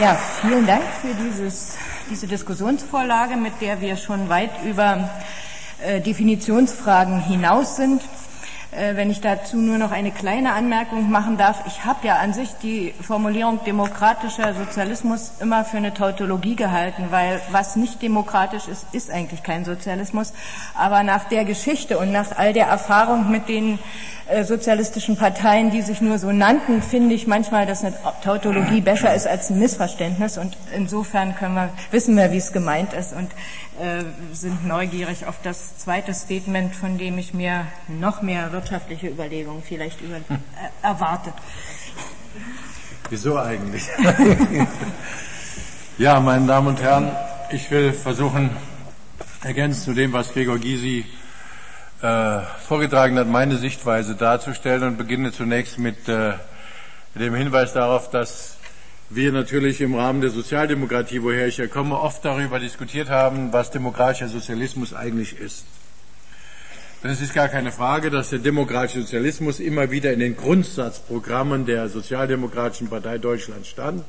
Ja, vielen Dank für dieses, diese Diskussionsvorlage, mit der wir schon weit über äh, Definitionsfragen hinaus sind. Äh, wenn ich dazu nur noch eine kleine Anmerkung machen darf. Ich habe ja an sich die Formulierung demokratischer Sozialismus immer für eine Tautologie gehalten, weil was nicht demokratisch ist, ist eigentlich kein Sozialismus. Aber nach der Geschichte und nach all der Erfahrung mit den äh, sozialistischen Parteien, die sich nur so nannten, finde ich manchmal, dass eine Tautologie besser ist als ein Missverständnis. Und insofern können wir, wissen wir, wie es gemeint ist und äh, sind neugierig auf das zweite Statement, von dem ich mir noch mehr wirtschaftliche Überlegungen vielleicht über, äh, erwarte. Wieso eigentlich? ja, meine Damen und Herren, ich will versuchen, ergänzend zu dem, was Gregor Gysi äh, vorgetragen hat, meine Sichtweise darzustellen und beginne zunächst mit äh, dem Hinweis darauf, dass wir natürlich im Rahmen der Sozialdemokratie, woher ich ja komme, oft darüber diskutiert haben, was demokratischer Sozialismus eigentlich ist. Es ist gar keine Frage, dass der demokratische Sozialismus immer wieder in den Grundsatzprogrammen der Sozialdemokratischen Partei Deutschland stand.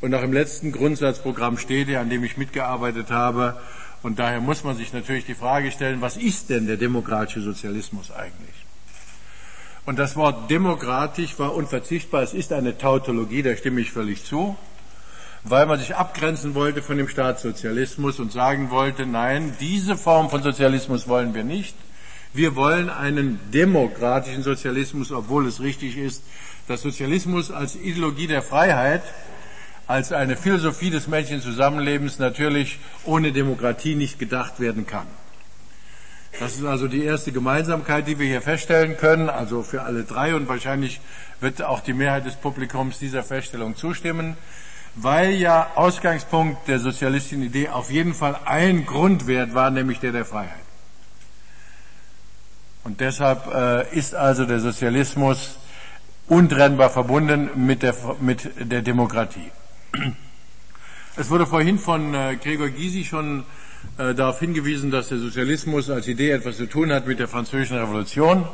Und auch im letzten Grundsatzprogramm steht er, an dem ich mitgearbeitet habe. Und daher muss man sich natürlich die Frage stellen, was ist denn der demokratische Sozialismus eigentlich? Und das Wort demokratisch war unverzichtbar. Es ist eine Tautologie, da stimme ich völlig zu, weil man sich abgrenzen wollte von dem Staatssozialismus und sagen wollte, nein, diese Form von Sozialismus wollen wir nicht. Wir wollen einen demokratischen Sozialismus, obwohl es richtig ist, dass Sozialismus als Ideologie der Freiheit, als eine Philosophie des Menschenzusammenlebens natürlich ohne Demokratie nicht gedacht werden kann. Das ist also die erste Gemeinsamkeit, die wir hier feststellen können, also für alle drei und wahrscheinlich wird auch die Mehrheit des Publikums dieser Feststellung zustimmen, weil ja Ausgangspunkt der sozialistischen Idee auf jeden Fall ein Grundwert war, nämlich der der Freiheit. Und deshalb äh, ist also der Sozialismus untrennbar verbunden mit der, mit der Demokratie. Es wurde vorhin von äh, Gregor Gysi schon äh, darauf hingewiesen, dass der Sozialismus als Idee etwas zu tun hat mit der französischen Revolution.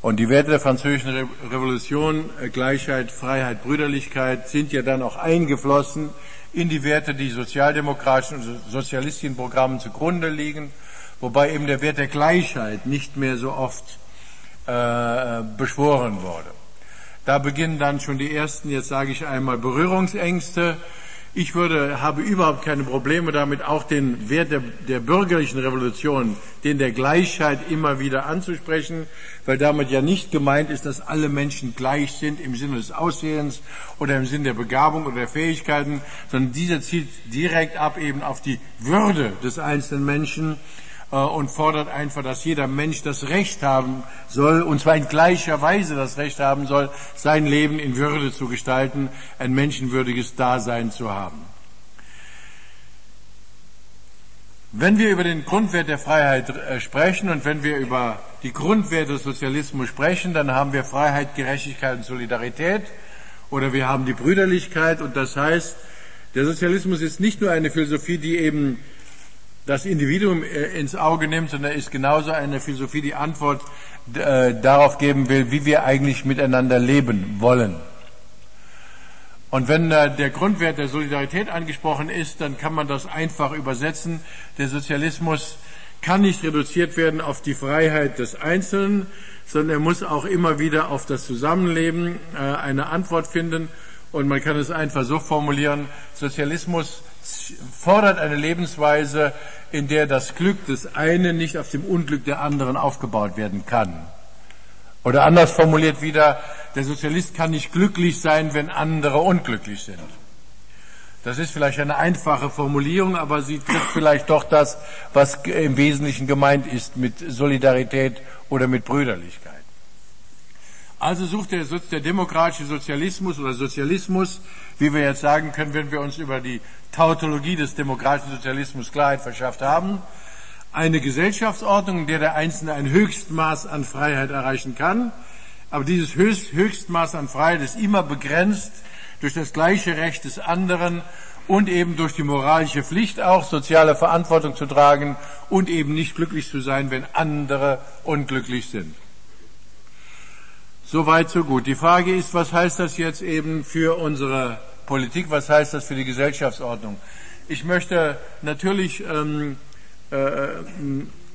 Und die Werte der französischen Re Revolution, äh, Gleichheit, Freiheit, Brüderlichkeit, sind ja dann auch eingeflossen in die Werte, die sozialdemokratischen und sozialistischen Programmen zugrunde liegen, wobei eben der Wert der Gleichheit nicht mehr so oft äh, beschworen wurde. Da beginnen dann schon die ersten, jetzt sage ich einmal, Berührungsängste ich würde, habe überhaupt keine Probleme damit, auch den Wert der, der, bürgerlichen Revolution, den der Gleichheit immer wieder anzusprechen, weil damit ja nicht gemeint ist, dass alle Menschen gleich sind im Sinne des Aussehens oder im Sinne der Begabung oder der Fähigkeiten, sondern dieser zielt direkt ab eben auf die Würde des einzelnen Menschen und fordert einfach, dass jeder Mensch das Recht haben soll, und zwar in gleicher Weise das Recht haben soll, sein Leben in Würde zu gestalten, ein menschenwürdiges Dasein zu haben. Wenn wir über den Grundwert der Freiheit äh, sprechen und wenn wir über die Grundwerte des Sozialismus sprechen, dann haben wir Freiheit, Gerechtigkeit und Solidarität oder wir haben die Brüderlichkeit und das heißt, der Sozialismus ist nicht nur eine Philosophie, die eben das Individuum äh, ins Auge nimmt, sondern ist genauso eine Philosophie, die Antwort äh, darauf geben will, wie wir eigentlich miteinander leben wollen. Und wenn äh, der Grundwert der Solidarität angesprochen ist, dann kann man das einfach übersetzen. Der Sozialismus kann nicht reduziert werden auf die Freiheit des Einzelnen, sondern er muss auch immer wieder auf das Zusammenleben eine Antwort finden. Und man kann es einfach so formulieren, Sozialismus fordert eine Lebensweise, in der das Glück des einen nicht auf dem Unglück der anderen aufgebaut werden kann. Oder anders formuliert wieder, der Sozialist kann nicht glücklich sein, wenn andere unglücklich sind. Das ist vielleicht eine einfache Formulierung, aber sie trifft vielleicht doch das, was im Wesentlichen gemeint ist mit Solidarität oder mit Brüderlichkeit. Also sucht der, der demokratische Sozialismus oder Sozialismus, wie wir jetzt sagen können, wenn wir uns über die Tautologie des demokratischen Sozialismus Klarheit verschafft haben, eine Gesellschaftsordnung, in der der Einzelne ein Höchstmaß an Freiheit erreichen kann, aber dieses Höchstmaß an Freiheit ist immer begrenzt durch das gleiche Recht des anderen und eben durch die moralische Pflicht auch, soziale Verantwortung zu tragen und eben nicht glücklich zu sein, wenn andere unglücklich sind. So weit, so gut. Die Frage ist, was heißt das jetzt eben für unsere Politik, was heißt das für die Gesellschaftsordnung? Ich möchte natürlich ähm, äh,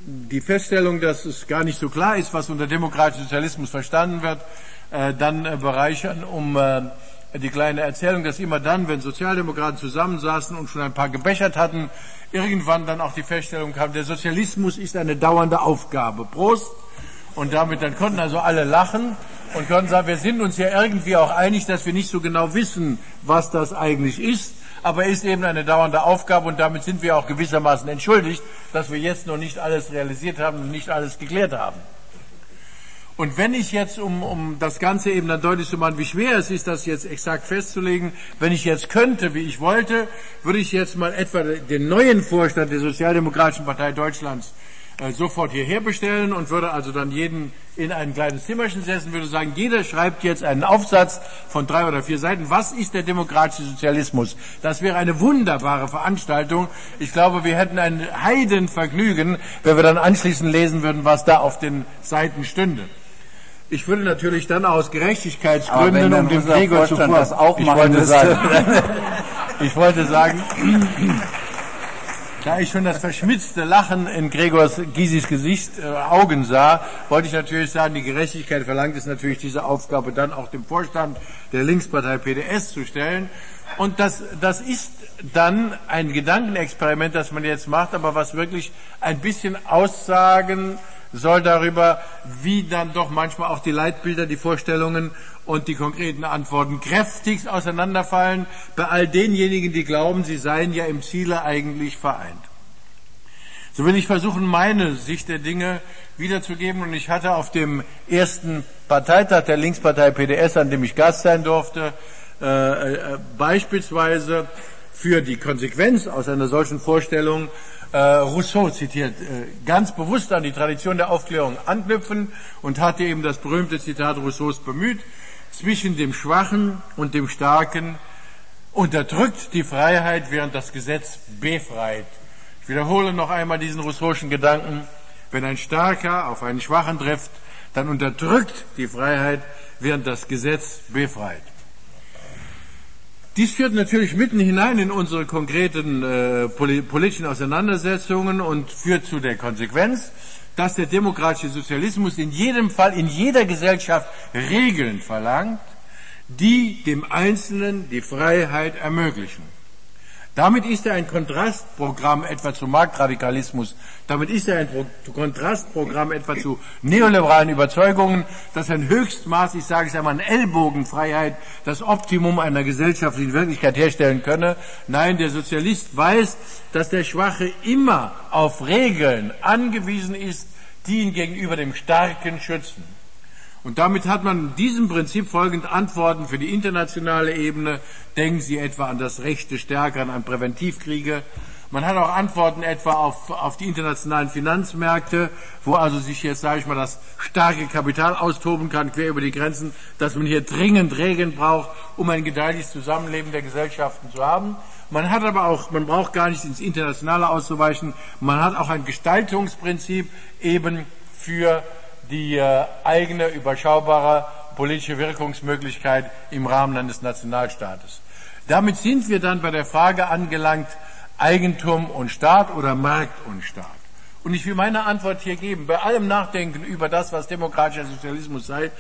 die Feststellung, dass es gar nicht so klar ist, was unter demokratischem Sozialismus verstanden wird, äh, dann äh, bereichern, um äh, die kleine Erzählung, dass immer dann, wenn Sozialdemokraten zusammensaßen und schon ein paar gebechert hatten, irgendwann dann auch die Feststellung kam, der Sozialismus ist eine dauernde Aufgabe. Prost! Und damit dann konnten also alle lachen und konnten sagen, wir sind uns ja irgendwie auch einig, dass wir nicht so genau wissen, was das eigentlich ist aber ist eben eine dauernde Aufgabe und damit sind wir auch gewissermaßen entschuldigt, dass wir jetzt noch nicht alles realisiert haben und nicht alles geklärt haben. Und wenn ich jetzt, um, um das Ganze eben dann deutlich zu machen, wie schwer es ist, das jetzt exakt festzulegen, wenn ich jetzt könnte, wie ich wollte, würde ich jetzt mal etwa den neuen Vorstand der Sozialdemokratischen Partei Deutschlands sofort hierher bestellen und würde also dann jeden in ein kleines Zimmerchen setzen, würde sagen, jeder schreibt jetzt einen Aufsatz von drei oder vier Seiten. Was ist der demokratische Sozialismus? Das wäre eine wunderbare Veranstaltung. Ich glaube, wir hätten ein Heidenvergnügen, wenn wir dann anschließend lesen würden, was da auf den Seiten stünde. Ich würde natürlich dann aus Gerechtigkeitsgründen, um dem Gregor zuvor, das auch ich wollte sagen, ich wollte sagen, da ich schon das verschmitzte Lachen in Gregors Gysis Gesicht, äh, Augen sah, wollte ich natürlich sagen, die Gerechtigkeit verlangt es natürlich, diese Aufgabe dann auch dem Vorstand der Linkspartei PDS zu stellen. Und das, das ist dann ein Gedankenexperiment, das man jetzt macht, aber was wirklich ein bisschen Aussagen soll darüber, wie dann doch manchmal auch die Leitbilder, die Vorstellungen und die konkreten Antworten kräftigst auseinanderfallen bei all denjenigen, die glauben, sie seien ja im Ziele eigentlich vereint. So will ich versuchen, meine Sicht der Dinge wiederzugeben. Und ich hatte auf dem ersten Parteitag der Linkspartei PDS, an dem ich Gast sein durfte, äh, äh, beispielsweise für die Konsequenz aus einer solchen Vorstellung Rousseau zitiert, äh, ganz bewusst an die Tradition der Aufklärung anknüpfen und hatte eben das berühmte Zitat Rousseaus bemüht, zwischen dem Schwachen und dem Starken unterdrückt die Freiheit, während das Gesetz befreit. Ich wiederhole noch einmal diesen Rousseau'schen Gedanken. Wenn ein Starker auf einen Schwachen trifft, dann unterdrückt die Freiheit, während das Gesetz befreit. Dies führt natürlich mitten hinein in unsere konkreten äh, politischen Auseinandersetzungen und führt zu der Konsequenz, dass der demokratische Sozialismus in jedem Fall, in jeder Gesellschaft Regeln verlangt, die dem Einzelnen die Freiheit ermöglichen. Damit ist er ein Kontrastprogramm etwa zu Marktradikalismus. Damit ist er ein Pro Kontrastprogramm etwa zu neoliberalen Überzeugungen, dass ein Höchstmaß, ich sage es einmal, an Ellbogenfreiheit das Optimum einer gesellschaftlichen Wirklichkeit herstellen könne. Nein, der Sozialist weiß, dass der Schwache immer auf Regeln angewiesen ist, die ihn gegenüber dem Starken schützen. Und damit hat man diesem Prinzip folgend Antworten für die internationale Ebene. Denken Sie etwa an das Recht des Stärkeren, an Präventivkriege. Man hat auch Antworten etwa auf, auf die internationalen Finanzmärkte, wo also sich jetzt, sage ich mal, das starke Kapital austoben kann, quer über die Grenzen, dass man hier dringend Regeln braucht, um ein gedeihliches Zusammenleben der Gesellschaften zu haben. Man hat aber auch, man braucht gar nicht ins Internationale auszuweichen, man hat auch ein Gestaltungsprinzip eben für die äh, eigene überschaubare politische Wirkungsmöglichkeit im Rahmen eines Nationalstaates. Damit sind wir dann bei der Frage angelangt, Eigentum und Staat oder Markt und Staat. Und ich will meine Antwort hier geben. Bei allem Nachdenken über das, was demokratischer Sozialismus sei,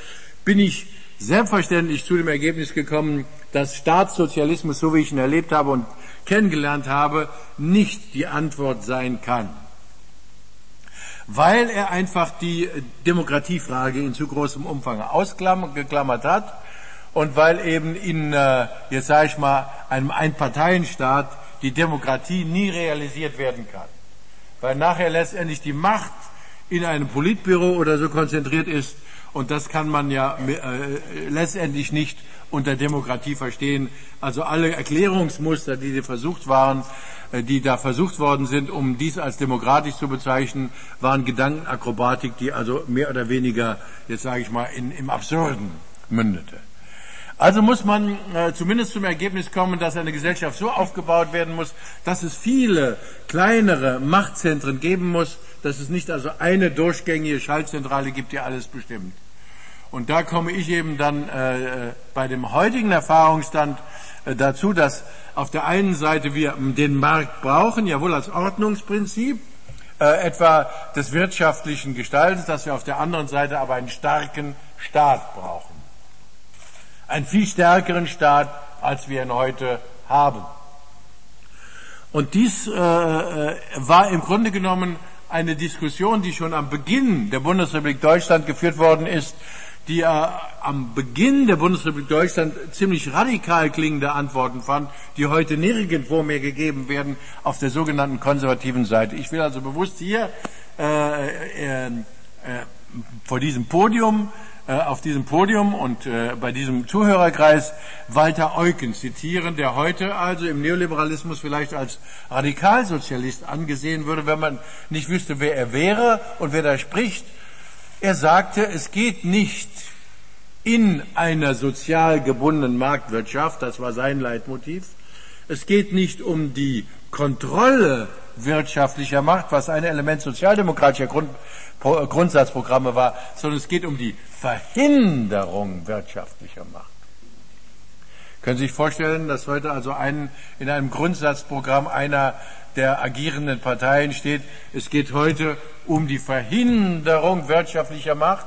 bin ich selbstverständlich zu dem Ergebnis gekommen, dass Staatssozialismus, so wie ich ihn erlebt habe und kennengelernt habe, nicht die Antwort sein kann weil er einfach die Demokratiefrage in zu großem Umfang ausgeklammert hat und weil eben in, äh, jetzt sage ich mal, einem Einparteienstaat die Demokratie nie realisiert werden kann. Weil nachher letztendlich die Macht in einem Politbüro oder so konzentriert ist und das kann man ja äh, letztendlich nicht unter Demokratie verstehen. Also alle Erklärungsmuster, die versucht waren, äh, die da versucht worden sind, um dies als demokratisch zu bezeichnen, waren Gedankenakrobatik, die also mehr oder weniger, jetzt sage ich mal, in, im Absurden mündete. Also muss man äh, zumindest zum Ergebnis kommen, dass eine Gesellschaft so aufgebaut werden muss, dass es viele kleinere Machtzentren geben muss, dass es nicht also eine durchgängige Schaltzentrale gibt, die alles bestimmt. Und da komme ich eben dann äh, bei dem heutigen Erfahrungsstand äh, dazu, dass auf der einen Seite wir den Markt brauchen, jawohl als Ordnungsprinzip, äh, etwa des wirtschaftlichen Gestaltens, dass wir auf der anderen Seite aber einen starken Staat brauchen. Einen viel stärkeren Staat, als wir ihn heute haben. Und dies äh, äh war im Grunde genommen eine Diskussion, die schon am Beginn der Bundesrepublik Deutschland geführt worden ist, die äh, am Beginn der Bundesrepublik Deutschland ziemlich radikal klingende Antworten fand, die heute nirgendwo mehr gegeben werden auf der sogenannten konservativen Seite. Ich will also bewusst hier äh, äh, äh vor diesem Podium auf diesem Podium und äh, bei diesem Zuhörerkreis Walter Eucken zitieren, der heute also im Neoliberalismus vielleicht als Radikalsozialist angesehen würde, wenn man nicht wüsste, wer er wäre und wer da spricht. Er sagte, es geht nicht in einer sozial gebundenen Marktwirtschaft, das war sein Leitmotiv, es geht nicht um die Kontrolle wirtschaftlicher Macht, was ein Element sozialdemokratischer Grund, Grundsatzprogramme war, sondern es geht um die Verhinderung wirtschaftlicher Macht. Können Sie sich vorstellen, dass heute also ein, in einem Grundsatzprogramm einer der agierenden Parteien steht, es geht heute um die Verhinderung wirtschaftlicher Macht?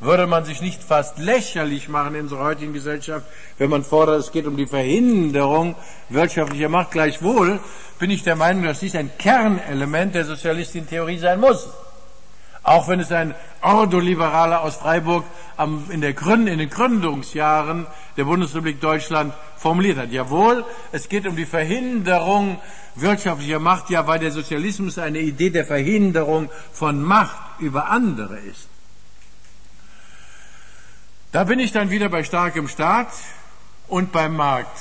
Würde man sich nicht fast lächerlich machen in unserer heutigen Gesellschaft, wenn man fordert, es geht um die Verhinderung wirtschaftlicher Macht? Gleichwohl bin ich der Meinung, dass dies ein Kernelement der Sozialistin-Theorie sein muss. Auch wenn es ein Ordoliberaler aus Freiburg in, den Gründungsjahren der Bundesrepublik Deutschland formuliert hat. Jawohl, es geht um die Verhinderung wirtschaftlicher Macht, ja, weil der Sozialismus eine Idee der Verhinderung von Macht über andere ist. Da bin ich dann wieder bei starkem Staat und beim Markt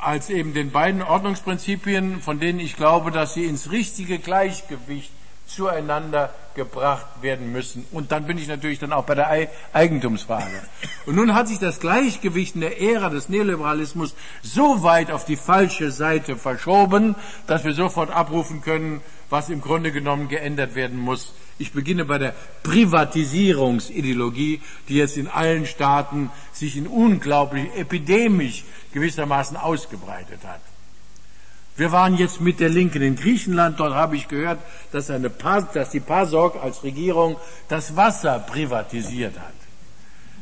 als eben den beiden Ordnungsprinzipien, von denen ich glaube, dass sie ins richtige Gleichgewicht zueinander gebracht werden müssen. Und dann bin ich natürlich dann auch bei der Eigentumsfrage. Und nun hat sich das Gleichgewicht in der Ära des Neoliberalismus so weit auf die falsche Seite verschoben, dass wir sofort abrufen können, was im Grunde genommen geändert werden muss. Ich beginne bei der Privatisierungsideologie, die jetzt in allen Staaten sich in unglaublich epidemisch gewissermaßen ausgebreitet hat. Wir waren jetzt mit der Linken in Griechenland. Dort habe ich gehört, dass, eine dass die PASOK als Regierung das Wasser privatisiert hat.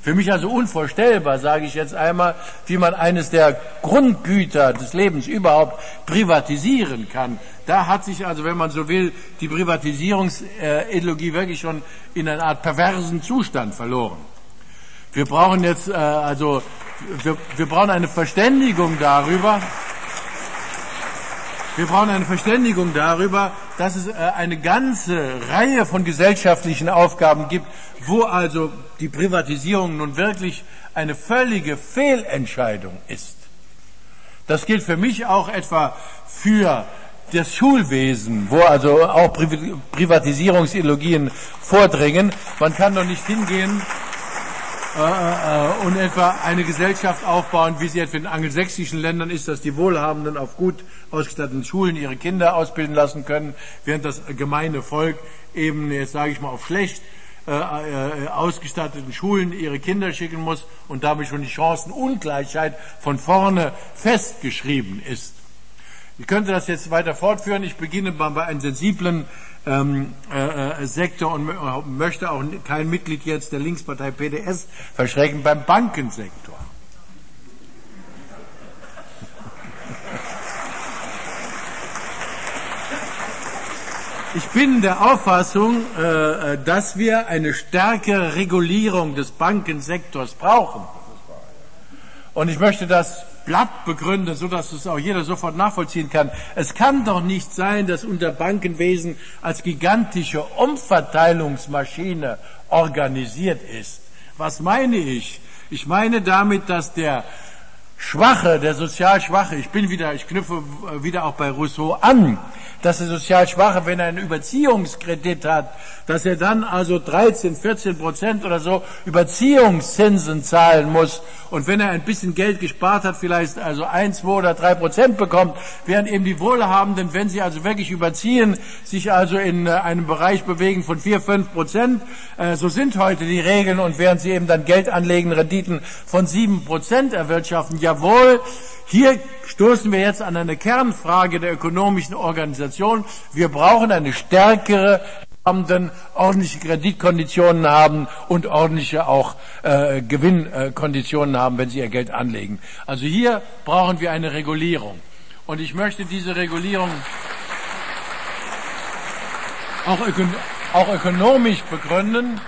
Für mich also unvorstellbar, sage ich jetzt einmal, wie man eines der Grundgüter des Lebens überhaupt privatisieren kann. Da hat sich also, wenn man so will, die Privatisierungsideologie wirklich schon in eine Art perversen Zustand verloren. Wir brauchen jetzt äh, also wir, wir brauchen eine Verständigung darüber. Wir brauchen eine Verständigung darüber, dass es äh, eine ganze Reihe von gesellschaftlichen Aufgaben gibt, wo also die Privatisierung nun wirklich eine völlige Fehlentscheidung ist. Das gilt für mich auch etwa für das Schulwesen, wo also auch Privatisierungsideologien vordringen. Man kann doch nicht hingehen äh, äh, und etwa eine Gesellschaft aufbauen, wie sie etwa in angelsächsischen Ländern ist, dass die Wohlhabenden auf gut ausgestatteten Schulen ihre Kinder ausbilden lassen können, während das gemeine Volk eben, jetzt sage ich mal, auf schlecht äh, äh, ausgestatteten Schulen ihre Kinder schicken muss und damit schon die Chancenungleichheit von vorne festgeschrieben ist. Ich könnte das jetzt weiter fortführen. Ich beginne bei einem sensiblen ähm, äh, äh, Sektor und möchte auch kein Mitglied jetzt der Linkspartei PDS verschrecken beim Bankensektor. Ich bin der Auffassung, äh, äh, dass wir eine stärkere Regulierung des Bankensektors brauchen. Und ich möchte das Blatt begründet, so dass es auch jeder sofort nachvollziehen kann. Es kann doch nicht sein, dass unser Bankenwesen als gigantische Umverteilungsmaschine organisiert ist. Was meine ich? Ich meine damit, dass der Schwache, der sozial Schwache, ich bin wieder, ich knüpfe wieder auch bei Rousseau an, dass der sozial Schwache, wenn er einen Überziehungskredit hat, dass er dann also 13, 14 Prozent oder so Überziehungszinsen zahlen muss. Und wenn er ein bisschen Geld gespart hat, vielleicht also ein, zwei oder drei Prozent bekommt, während eben die Wohlhabenden, wenn sie also wirklich überziehen, sich also in äh, einem Bereich bewegen von vier, fünf Prozent. Äh, so sind heute die Regeln und während sie eben dann Geld anlegen, Renditen von sieben Prozent erwirtschaften. Jawohl, hier stoßen wir jetzt an eine Kernfrage der ökonomischen Organisation. Wir brauchen eine stärkere Beamten ordentliche Kreditkonditionen haben und ordentliche auch äh, Gewinnkonditionen haben, wenn sie ihr Geld anlegen. Also hier brauchen wir eine Regulierung. Und ich möchte diese Regulierung auch, öko auch ökonomisch begründen.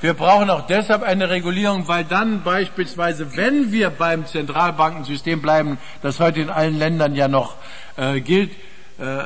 Wir brauchen auch deshalb eine Regulierung, weil dann beispielsweise, wenn wir beim Zentralbankensystem bleiben, das heute in allen Ländern ja noch äh, gilt, äh, äh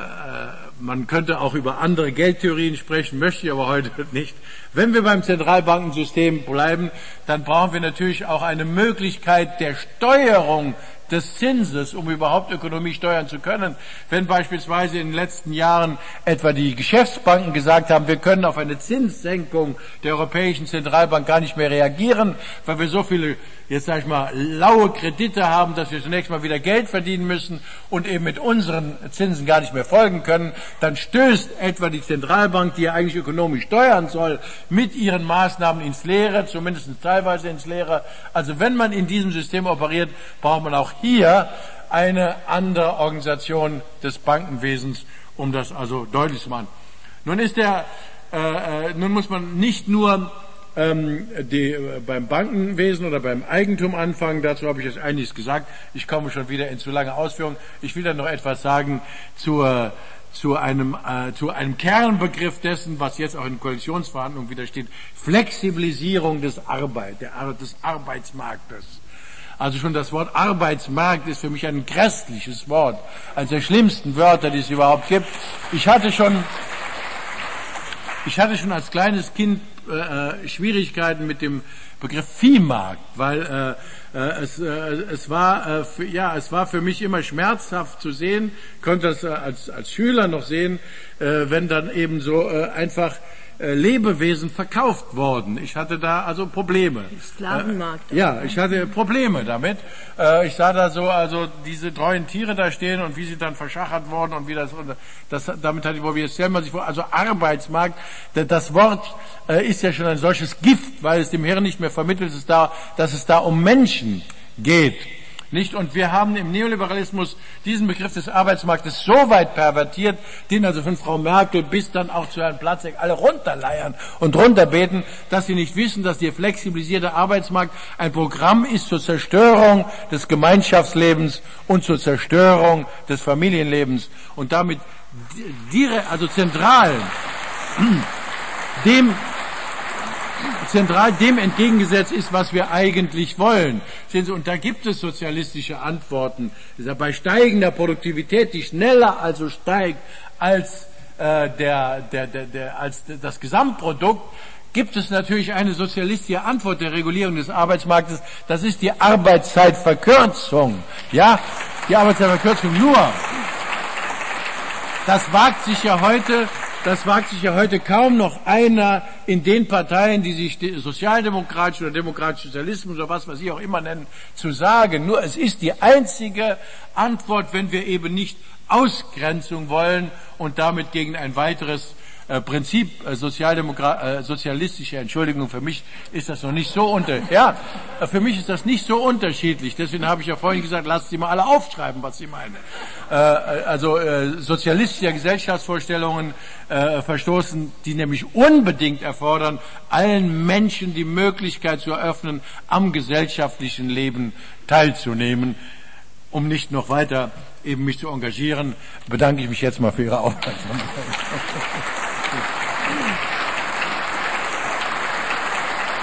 man könnte auch über andere Geldtheorien sprechen, möchte ich aber heute nicht. Wenn wir beim Zentralbankensystem bleiben, dann brauchen wir natürlich auch eine Möglichkeit der Steuerung des Zinses, um überhaupt Ökonomie steuern zu können. Wenn beispielsweise in den letzten Jahren etwa die Geschäftsbanken gesagt haben, wir können auf eine Zinssenkung der Europäischen Zentralbank gar nicht mehr reagieren, weil wir so viele, jetzt sage ich mal, laue Kredite haben, dass wir zunächst mal wieder Geld verdienen müssen und eben mit unseren Zinsen gar nicht mehr folgen können, dann stößt etwa die Zentralbank, die ja eigentlich ökonomisch steuern soll, mit ihren Maßnahmen ins Leere, zumindest teilweise ins Leere. Also wenn man in diesem System operiert, braucht man auch hier eine andere Organisation des Bankenwesens, um das also deutlich zu machen. Nun ist der, äh, äh nun muss man nicht nur ähm, die, äh, beim Bankenwesen oder beim Eigentum anfangen. Dazu habe ich jetzt einiges gesagt. Ich komme schon wieder in zu lange Ausführungen. Ich will dann noch etwas sagen zur zu einem, äh, zu einem Kernbegriff dessen, was jetzt auch in Koalitionsverhandlungen wieder steht, Flexibilisierung des Arbeit, der, des Arbeitsmarktes. Also schon das Wort Arbeitsmarkt ist für mich ein grässliches Wort, eines der schlimmsten Wörter, die es überhaupt gibt. Ich hatte schon, ich hatte schon als kleines Kind äh, äh Schwierigkeiten mit dem Begriff Viehmarkt, weil äh, äh, es, äh, es, war, äh, für, ja, es war für mich immer schmerzhaft zu sehen, konnte das äh, als, als Schüler noch sehen, äh, wenn dann eben so äh, einfach Lebewesen verkauft worden. Ich hatte da also Probleme. Sklavenmarkt. Äh, ja, ich hatte Probleme damit. Äh, ich sah da so also diese treuen Tiere da stehen und wie sie dann verschachert wurden und wie das, das damit hatte ich, wo wir stellen man sich vor, also Arbeitsmarkt, das Wort äh, ist ja schon ein solches Gift, weil es dem Hirn nicht mehr vermittelt ist, da, dass es da um Menschen geht. Nicht? Und wir haben im Neoliberalismus diesen Begriff des Arbeitsmarktes so weit pervertiert, den also von Frau Merkel bis dann auch zu Herrn Platzek alle runterleiern und runterbeten, dass sie nicht wissen, dass der flexibilisierte Arbeitsmarkt ein Programm ist zur Zerstörung des Gemeinschaftslebens und zur Zerstörung des Familienlebens und damit direkt, also zentral dem zentral dem entgegengesetzt ist, was wir eigentlich wollen. Sehen Sie, und da gibt es sozialistische Antworten. Bei steigender Produktivität, die schneller also steigt als, äh, der, der, der, der, als das Gesamtprodukt, gibt es natürlich eine sozialistische Antwort der Regulierung des Arbeitsmarktes. Das ist die Arbeitszeitverkürzung. Ja, die Arbeitszeitverkürzung nur. Das wagt sich ja heute das wagt sich ja heute kaum noch einer in den Parteien, die sich sozialdemokratisch oder demokratisch Sozialismus oder was, was Sie auch immer nennen, zu sagen. Nur es ist die einzige Antwort, wenn wir eben nicht Ausgrenzung wollen und damit gegen ein weiteres äh, Prinzip äh, Sozialdemokrat, äh, sozialistische Entschuldigung, für mich ist das noch nicht so unter, ja, äh, für mich ist das nicht so unterschiedlich. Deswegen habe ich ja vorhin gesagt, lasst Sie mal alle aufschreiben, was Sie meinen. Äh, äh also äh, sozialistische Gesellschaftsvorstellungen äh, verstoßen, die nämlich unbedingt erfordern, allen Menschen die Möglichkeit zu eröffnen, am gesellschaftlichen Leben teilzunehmen, um nicht noch weiter eben mich zu engagieren, bedanke ich mich jetzt mal für Ihre Aufmerksamkeit.